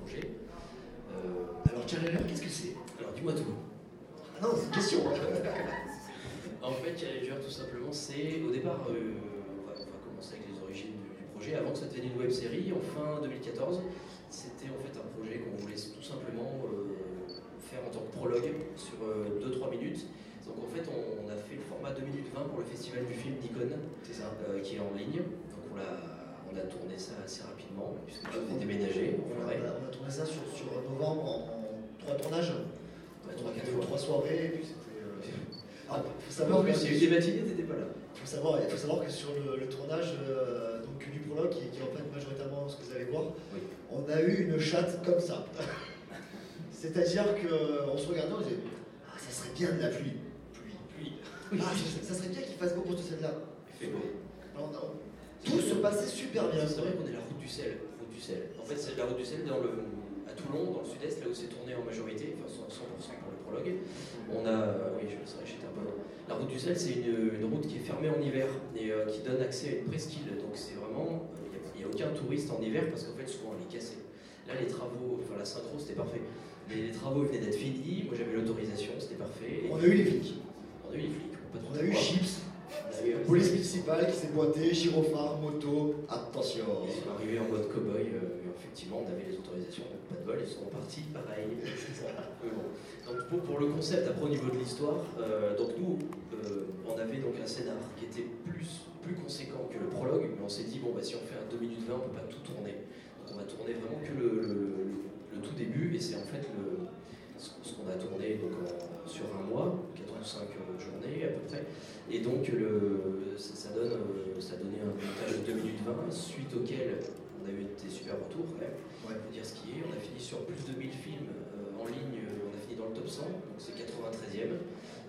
projet. Euh, Alors, Challenger, qu'est-ce que c'est? Alors dis-moi tout. Ah non, c'est une question. En fait, Challenger, tout simplement, c'est au départ, euh, on, va, on va commencer avec les origines du, du projet. Avant que ça devienne une web série, en fin 2014, c'était en fait un projet qu'on voulait tout simplement euh, faire en tant que prologue sur 2-3 minutes. Donc en fait, on, on a fait le format 2 minutes 20 pour le festival du film Nikon, C'est ça. euh, qui est en ligne. Donc on a, on a tourné ça assez rapidement, puisque tout est déménagé. On on a tourné ça sur, sur novembre en, trois tournages. Ouais, trois, quatre fois. trois soirées, et puis c'était. euh, Ah, faut En savoir, plus, que- il y a eu des matinées, t'étais pas là. faut savoir, il faut savoir que sur le, le tournage euh, donc, du prologue, qui, qui est en fait majoritairement ce que vous allez voir, Oui. on a eu une chatte comme ça. C'est-à-dire qu'on se regardait, on disait Ah, ça serait bien de la pluie. Pluie, pluie. Ah, ça, ça serait bien qu'il fasse beau pour cette scène-là. Il fait beau. Non, non. Tout se passait super bien. C'est vrai qu'on est la route du sel. Route du sel. En fait, c'est la route du sel dans le, à Toulon, dans le sud-est, là où c'est tourné en majorité, enfin 100% pour le prologue. On a, oui, je un peu. La route du sel, c'est une, une route qui est fermée en hiver et euh, qui donne accès à une presqu'île. Donc c'est vraiment, il n'y a, aucun touriste en hiver parce qu'en fait, souvent, elle est cassée. Là, les travaux, enfin la synchro, c'était parfait. Les, les travaux venaient d'être finis. Moi, j'avais l'autorisation, c'était parfait. Et On a eu les flics. on a eu les flics. de On a eu. Chips, On police municipale qui s'est pointée, gyrophare, moto, attention. Ils sont arrivés en mode cow-boy, euh, effectivement on avait les autorisations, donc pas de bol, ils sont partis pareil. Bon. Donc pour, pour le concept, après au niveau de l'histoire, euh, donc nous euh, on avait donc un scénar qui était plus, plus conséquent que le prologue, mais on s'est dit bon bah si on fait un 2 minutes 20 on peut pas tout tourner. Donc on va tourner vraiment que le, le- le tout début et c'est en fait le, ce qu'on a tourné donc, en- sur un mois, 45 journées à peu près. Et donc le, ça, donne, euh, ça donnait un montage de 2 minutes 20, suite auquel on a eu des super retours quand même. Ouais. Faut dire ce qui est. On a fini sur plus de 1000 films euh, en ligne, euh, on a fini dans le top 100, donc c'est 93e.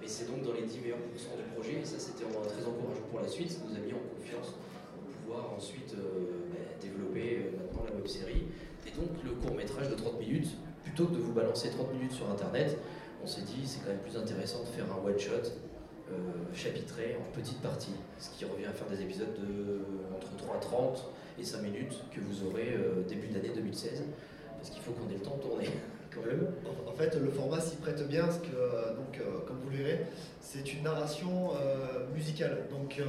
Et c'est donc dans les 10 meilleurs pourcents du projet, et ça c'était très encourageant pour la suite, ça nous a mis en confiance pour pouvoir ensuite euh, bah, développer euh, maintenant la web série. Et donc le court métrage de 30 minutes, plutôt que de vous balancer 30 minutes sur internet, on s'est dit c'est quand même plus intéressant de faire un one shot chapitré en petites parties, ce qui revient à faire des épisodes de entre 3 30 et 5 minutes que vous aurez euh, début d'année 2016, parce qu'il faut qu'on ait le temps de tourner. En fait, le format s'y prête bien parce que, euh, donc, euh, comme vous le verrez, c'est une narration euh, musicale. Donc, euh,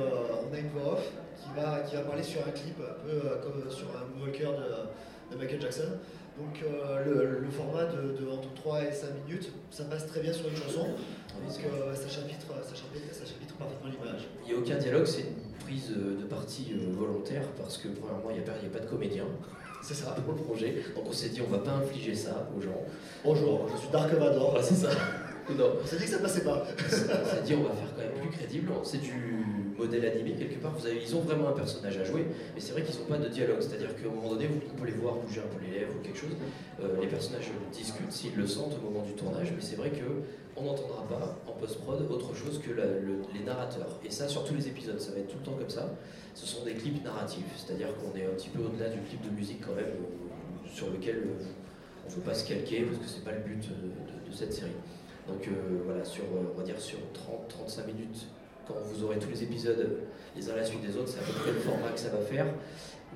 on a une voix off qui va, qui va parler sur un clip, un peu euh, comme sur un Moonwalker de, de Michael Jackson. Donc, euh, le, le format de, de entre 3 et 5 minutes, ça passe très bien sur une chanson. Donc, euh, ça, chapitre, ça, chapitre, ça chapitre parfaitement l'image. Il n'y a aucun dialogue, c'est une prise euh, de parti euh, volontaire, parce que premièrement, il n'y a, a pas de comédien C'est ça. pour le projet, donc on s'est dit on va pas infliger ça aux gens. Bonjour, je suis Dark Vador. Ah, c'est ça. Non, On s'est dit que ça passait pas. on s'est dit on va faire quand même plus crédible. C'est du modèle animé quelque part. Vous avez, ils ont vraiment un personnage à jouer, mais c'est vrai qu'ils n'ont pas de dialogue. C'est-à-dire qu'à un moment donné, vous pouvez les voir bouger un peu les lèvres ou quelque chose. Euh, les personnages discutent s'ils le sentent au moment du tournage, mais c'est vrai que on n'entendra pas en post-prod autre chose que les narrateurs. Et ça, sur tous les épisodes, ça va être tout le temps comme ça. Ce sont des clips narratifs, c'est-à-dire qu'on est un petit peu au-delà du clip de musique quand même, euh, sur lequel euh, on ne veut pas se calquer parce que c'est pas le but de, cette série. Donc voilà, sur, on va dire sur 30-35 minutes, quand vous aurez tous les épisodes les uns à la suite des autres, c'est à peu près le format que ça va faire.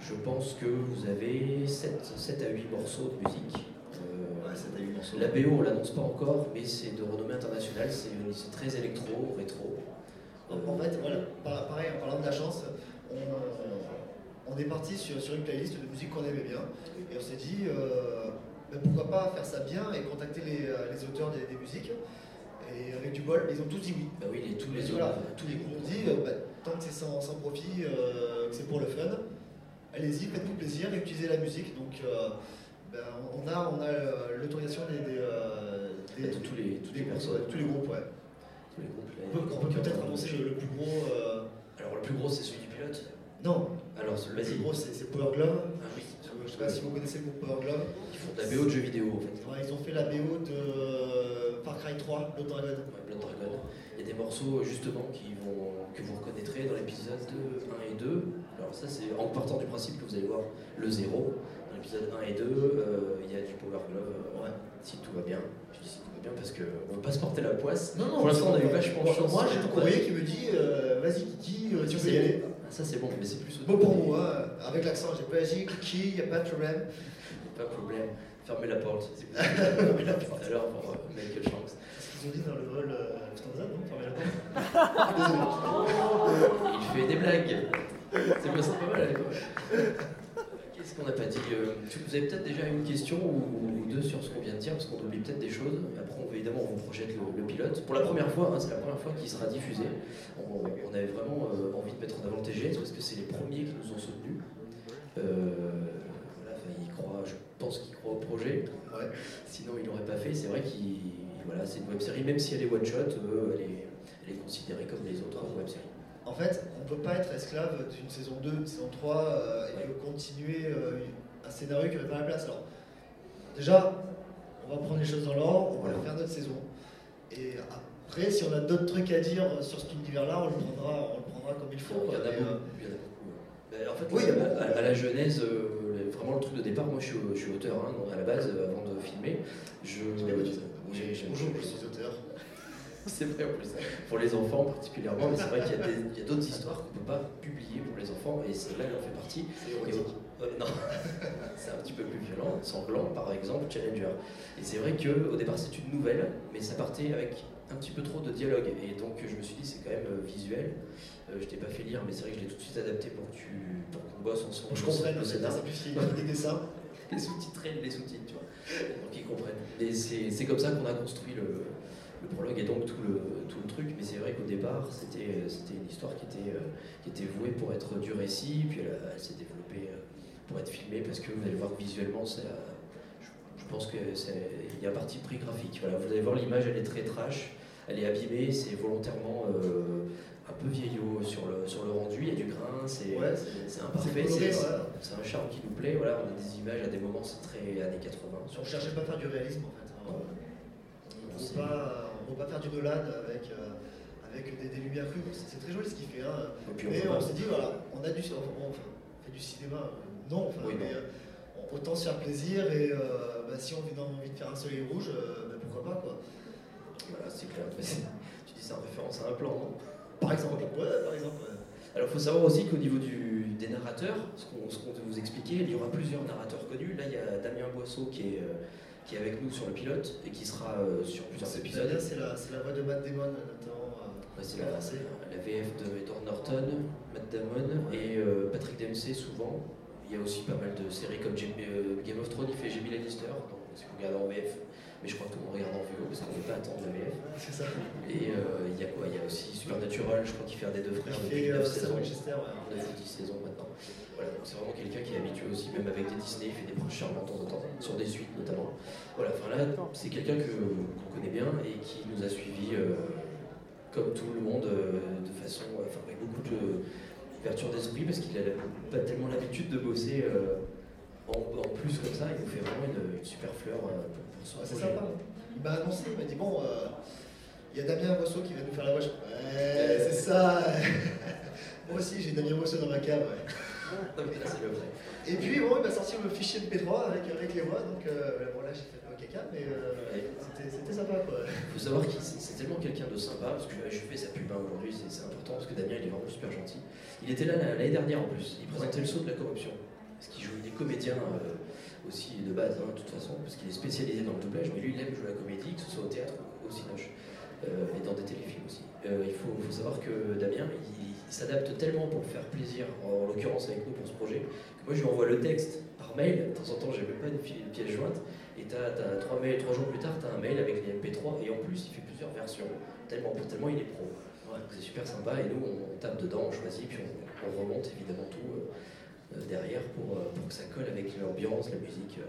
Je pense que vous avez 7, 7 à 8 morceaux de musique. Euh, Ouais, la BO, on l'annonce pas encore, mais c'est de renommée internationale, c'est très électro, rétro. Euh, En fait, voilà, par- pareil, en parlant de la chance, on, on est parti sur, sur une playlist de musique qu'on aimait bien. Et on s'est dit, euh, ben pourquoi pas faire ça bien et contacter les, euh, les auteurs des, des musiques. Et avec du bol, ils ont tous dit oui. bah oui, les, tous les Et voilà, tous les groupes ont dit, euh, ben, tant que c'est sans, sans profit, euh, que c'est pour le fun, allez-y, faites-vous plaisir, utilisez la musique. Donc, euh, ben, on a, on a euh, l'autorisation des, des, euh, des- de tous les, des les groupes, ouais, tous les groupes, ouais. Tous les groupes, On peut, on peut peut-être annoncer le, le plus gros. euh, Alors le plus gros, c'est celui du pilote. Non, Alors le plus gros c'est c'est Power Glove. Ah oui, Je sais pas si vous connaissez le groupe Power Glove. ils font de la BO de jeux vidéo en fait. Ouais, ils ont fait la BO de Far Cry 3, Blood Dragon. Ouais, Blood Dragon. Il y a des morceaux justement qui vont, que vous reconnaîtrez dans l'épisode 1 et 2. Alors ça c'est en partant du principe que vous allez voir le 0. Dans l'épisode 1 et 2, euh, il y a du Power Glove. euh, Ouais. Si tout va bien. Je dis si tout va bien parce qu'on ne veut pas se porter la poisse. Non, non, Pour l'instant on a eu vachement de chance. Moi j'ai un courrier qui me dit euh, vas-y Kiki, euh, tu peux y aller. Ça c'est bon, mais c'est plus Bon pour moi, avec l'accent, j'ai pas dit qui, y a pas de problème. Pas de problème. Fermez la porte. Fermez la porte. Alors pour euh, Michael Shanks. C'est ce qu'ils ont dit dans le rôle euh, Lufthansa, non? Fermez la porte. Il fait des blagues. C'est pas, c'est pas mal. Qu'est-ce qu'on n'a pas dit Euh, Vous avez peut-être déjà une question ou deux sur ce qu'on vient de dire, parce qu'on oublie peut-être des choses. Après, on, évidemment, on vous projette le, le pilote. Pour la première fois, hein, c'est la première fois qu'il sera diffusé. On, on avait vraiment euh, envie de mettre en avant le TGS parce que c'est les premiers qui nous ont soutenus. Euh, voilà, enfin, ils croient, je pense qu'ils croient au projet. Ouais. Sinon, ils l'auraient pas fait. C'est vrai qu'il, voilà, c'est une web série, même si elle est one shot, euh, elle, est, elle est considérée comme les autres web séries. En fait, on ne peut pas être esclave d'une saison 2, d'une saison 3 euh, et continuer euh, un scénario qui n'avait pas la place. Alors, déjà, on va prendre les choses dans l'ordre, on va faire notre saison. Et après, si on a d'autres trucs à dire sur cet univers-là, on le prendra, on le prendra comme il faut. Il y en a beaucoup. euh, en fait, Oui, a à, la genèse, vraiment le truc de départ, moi je suis, je suis auteur hein, donc à la base, avant de filmer. Je, Bonjour, je suis auteur. C'est vrai en plus, pour les enfants particulièrement, mais c'est vrai qu'il y a d'autres histoires qu'on ne peut pas publier pour les enfants, et celle-là, elle en fait partie. C'est euh, non, c'est un petit peu plus violent, sanglant par exemple, Challenger. Et c'est vrai qu'au départ c'est une nouvelle, mais ça partait avec un petit peu trop de dialogue. Et donc je me suis dit c'est quand même euh, visuel. Euh, je t'ai pas fait lire, mais c'est vrai que je l'ai tout de suite adapté pour que tu, pour qu'on bosse ensemble. Je au c'est scénar. des dessins. Les sous-titrés, les sous-titres, tu vois. Donc ils comprennent. Et c'est c'est comme ça qu'on a construit le, le prologue et donc tout le, tout le truc. Mais c'est vrai qu'au départ, c'était c'était une histoire qui était, euh, qui était vouée pour être du récit, puis elle, s'est développée euh, pour être filmée parce que vous allez voir visuellement, c'est, euh, je, je pense qu'il y a un parti pris graphique. Voilà, vous allez voir l'image, elle est très trash, elle est abîmée, c'est volontairement euh, un peu vieillot sur le, sur le rendu, il y a du grain, c'est Ouais, imparfait, c'est- voilà. un charme qui nous plaît. Voilà, on a des images à des moments, c'est très années 80. On ne cherchait pas à faire du réalisme en fait. hein. On pas, on pas faire du Nolan avec, euh, avec des, des lumières crues. C'est très joli ce qu'il fait. Hein. Et puis on Mais on s'est dit, voilà, on a du, on, on fait du cinéma. Non, enfin, Oui, mais non. euh, autant se faire plaisir et euh, bah, si on a envie de faire un soleil rouge, bah, pourquoi pas quoi. Voilà, c'est clair. Tu dis ça en référence à un plan, non? Par exemple, ouais, par exemple. ouais. Alors, il faut savoir aussi qu'au niveau du, des narrateurs, ce qu'on peut vous expliquer, il y aura plusieurs narrateurs connus. Là, il y a Damien Boisseau qui est, qui est avec nous sur le pilote et qui sera euh, sur plusieurs épisodes. c'est la, voix de Matt Damon notamment. euh, Ouais, c'est la, VF de Edward Norton, Matt Damon et euh, Patrick Dempsey souvent. Il y a aussi pas mal de séries comme euh, Game of Thrones, il fait Jamie Lannister, donc, si vous regardez en VF. Mais je crois que tout le monde regarde en VO parce qu'on ne peut pas attendre la VF. C'est ça. Et euh, il y a quoi? Il y a aussi Supernatural, je crois qu'il fait un des deux frères depuis fait 9 euh, Sam saisons. Winchester, ouais. 9 ou 10 saisons maintenant. Voilà, donc c'est vraiment quelqu'un qui est habitué aussi, même avec des Disney, il fait des proches charmants de temps en temps, sur des suites notamment. Voilà, enfin là, c'est quelqu'un que- qu'on connaît bien et qui nous a suivis euh, comme tout le monde, euh, de façon, enfin avec beaucoup de- d'ouverture d'esprit, parce qu'il n'a pas tellement l'habitude de bosser euh, en, en plus comme ça, il nous fait vraiment une, une super fleur euh, pour, pour son Ouais, c'est sympa. Il m'a annoncé, il m'a dit bon, euh, il y a Damien Boisseau qui va nous faire la voix. Ouais, c'est ça. Moi aussi, j'ai Damien Boisseau dans ma cave. ouais. Non, mais là, c'est le vrai. Et puis bon, il m'a sorti le fichier de P3 avec, avec les voix, donc euh, bon là j'ai fait le caca, mais euh, Ouais. c'était- sympa quoi. Il faut savoir que c'est tellement quelqu'un de sympa, parce que je fais sa pub aujourd'hui, c'est c'est important, parce que Damien il est vraiment super gentil. Il était là l'année dernière en plus, il présentait le saut de la corruption, parce qu'il joue des comédiens euh, aussi de base, hein, de toute façon, parce qu'il est spécialisé dans le doublage, mais lui il aime jouer la comédie, que ce soit au théâtre ou au cinoche, euh, et dans des téléfilms aussi. Euh, il faut, faut savoir que Damien, il, il s'adapte tellement pour faire plaisir, en, l'occurrence avec nous pour ce projet, que moi je lui envoie le texte par mail, de temps en temps j'ai même pas une, pièce jointe, et t'as, t'as trois, mails, trois jours plus tard, tu as un mail avec les MP3 et en plus il fait plusieurs versions, tellement, tellement il est pro. Ouais, c'est super sympa et nous on, tape dedans, on choisit, puis on, on remonte évidemment tout euh, derrière pour, euh, pour que ça colle avec l'ambiance, la musique. euh.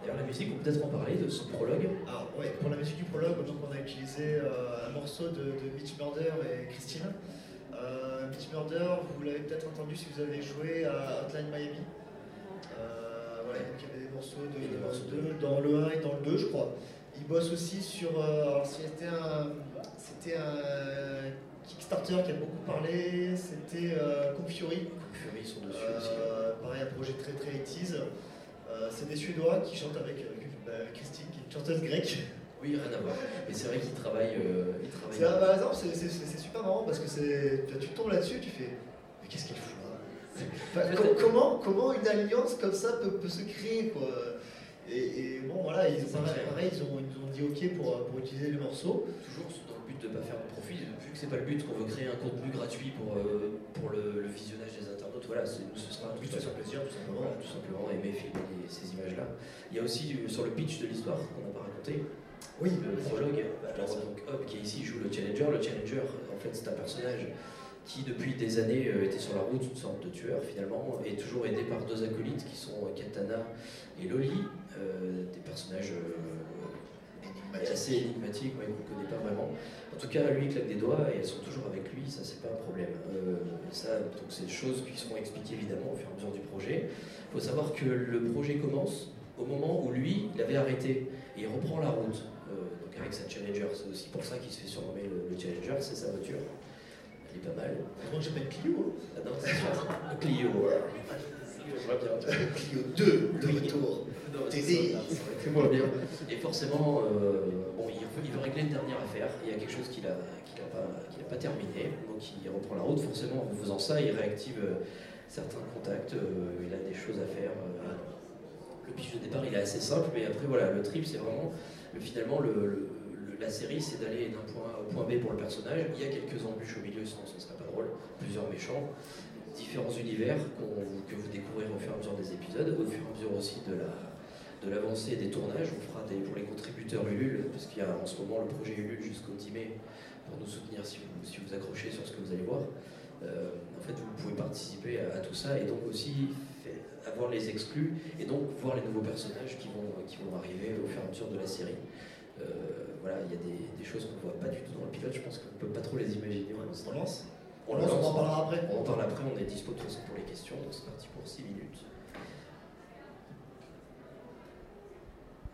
D'ailleurs la musique, on peut peut-être en parler de ce prologue. Alors ouais, pour la musique du prologue, donc on a utilisé euh, un morceau de, de Mitch Murder et Christine. Euh, Mitch Murder, vous l'avez peut-être entendu si vous avez joué à Hotline Miami. Euh, voilà, donc il y avait des morceaux, de, des morceaux de- dans le 1 et dans le 2, je crois. Il bosse aussi sur. euh, alors c'était un, c'était un Kickstarter qui a beaucoup parlé, c'était euh, Kung Fury. Fury sont dessus aussi. hein. Euh, pareil, un projet très très 80s. Euh, c'est des Suédois qui chantent avec euh, bah, Christine, qui est une chanteuse grecque. Oui, rien à voir. Mais c'est vrai qu'ils travaillent. euh, ils travaillent- C'est, par exemple, c'est, super marrant parce que c'est, tu tombes là-dessus, tu fais qu'est-ce qu'il fout là comment, comment une alliance comme ça peut, peut se créer quoi? Et, bon, voilà, ils, pareil, ils, ont, ils ont dit OK pour, pour utiliser les morceaux. Toujours dans le but de ne pas faire de profit, vu que c'est pas le but qu'on veut créer un contenu gratuit pour, euh, pour le, visionnage des internautes, voilà, ce sera un but de faire plaisir, tout simplement. tout simplement, aimer filmer ces images-là. Il y a aussi euh, sur le pitch de l'histoire qu'on n'a pas raconté. Oui, le prologue. Alors, donc, Hop, qui est ici, joue le Challenger. Le Challenger, en fait, c'est un personnage qui depuis des années euh, était sur la route, une sorte de tueur finalement, et toujours aidé par deux acolytes qui sont Katana et Loli, euh, euh, assez énigmatiques, qu'on ne connaît pas vraiment. En tout cas, lui il claque des doigts et elles sont toujours avec lui, ça c'est pas un problème. ça, donc c'est des choses qui seront expliquées évidemment au fur et à mesure du projet. Il faut savoir que le projet commence au moment où lui, il avait arrêté et il reprend la route. donc avec sa Challenger, c'est aussi pour ça qu'il se fait surnommer le Challenger, c'est sa voiture pas mal. Comment j'appelle Clio? Ah non, c'est Clio. Clio 2 de retour. TD. Fais-moi bien. Et forcément, euh, bon, il, veut, régler une dernière affaire. Il y a quelque chose qu'il n'a pas, pas, terminé. Donc il reprend la route. Forcément, en faisant ça, il réactive euh, certains contacts. Euh, il a des choses à faire. le pitch de départ, il est assez simple. Mais après, voilà, le trip, c'est vraiment finalement le la série, c'est d'aller d'un point A au point B pour le personnage. Il y a quelques embûches au milieu, sinon ce serait pas drôle. Plusieurs méchants, différents univers que vous découvrirez au fur et à mesure des épisodes, au fur et à mesure aussi de la de l'avancée des tournages. On fera des, pour les contributeurs Ulule, parce qu'il y a en ce moment le projet Ulule jusqu'au 10 mai pour nous soutenir si vous, si vous accrochez sur ce que vous allez voir. Euh, en fait, vous pouvez participer à, tout ça et donc aussi avoir les exclus et donc voir les nouveaux personnages qui vont, qui vont arriver au fur et à mesure de la série. Euh, voilà, il y a des, choses qu'on ne voit pas du tout dans le pilote, je pense qu'on ne peut pas trop les imaginer. On lance on, on, en parlera après. On en parle après, on est dispo de toute façon pour les questions, donc c'est parti pour 6 minutes.